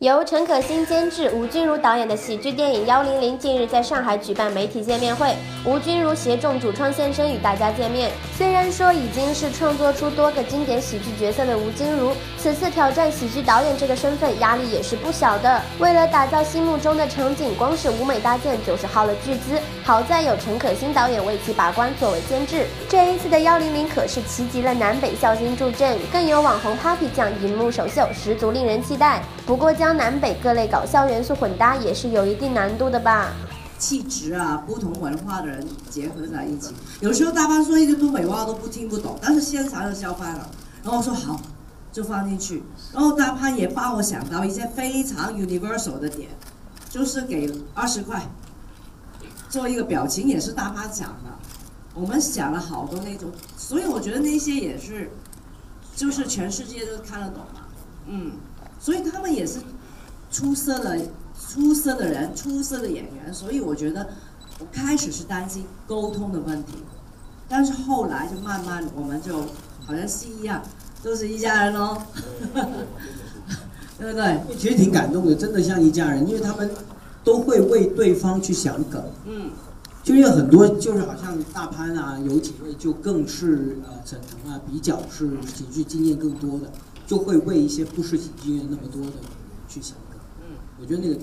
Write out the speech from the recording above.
由陈可辛监制、吴君如导演的喜剧电影《幺零零》近日在上海举办媒体见面会，吴君如携众主创现身与大家见面。虽然说已经是创作出多个经典喜剧角色的吴君如，此次挑战喜剧导演这个身份，压力也是不小的。为了打造心目中的场景，光是舞美搭建就是耗了巨资。好在有陈可辛导演为其把关，作为监制。这一次的幺零零可是齐集了南北笑星助阵，更有网红 Papi 酱荧幕首秀，十足令人期待。不过将南北各类搞笑元素混搭也是有一定难度的吧？气质啊，不同文化的人结合在一起，有时候大班说一句东北话都不听不懂，但是现场就消翻了。然后我说好，就放进去。然后大潘也帮我想到一些非常 universal 的点，就是给二十块做一个表情，也是大潘讲的。我们想了好多那种，所以我觉得那些也是，就是全世界都看得懂嘛，嗯。所以他们也是出色的、出色的人、出色的演员。所以我觉得，我开始是担心沟通的问题，但是后来就慢慢，我们就好像戏一样，都是一家人喽，对不对？其实挺感动的，真的像一家人，因为他们都会为对方去想梗。嗯，就因为很多就是好像大潘啊，有几位就更是呃沈腾啊，比较是喜剧经验更多的。就会为一些不是喜剧经验那么多的去想，我觉得那个。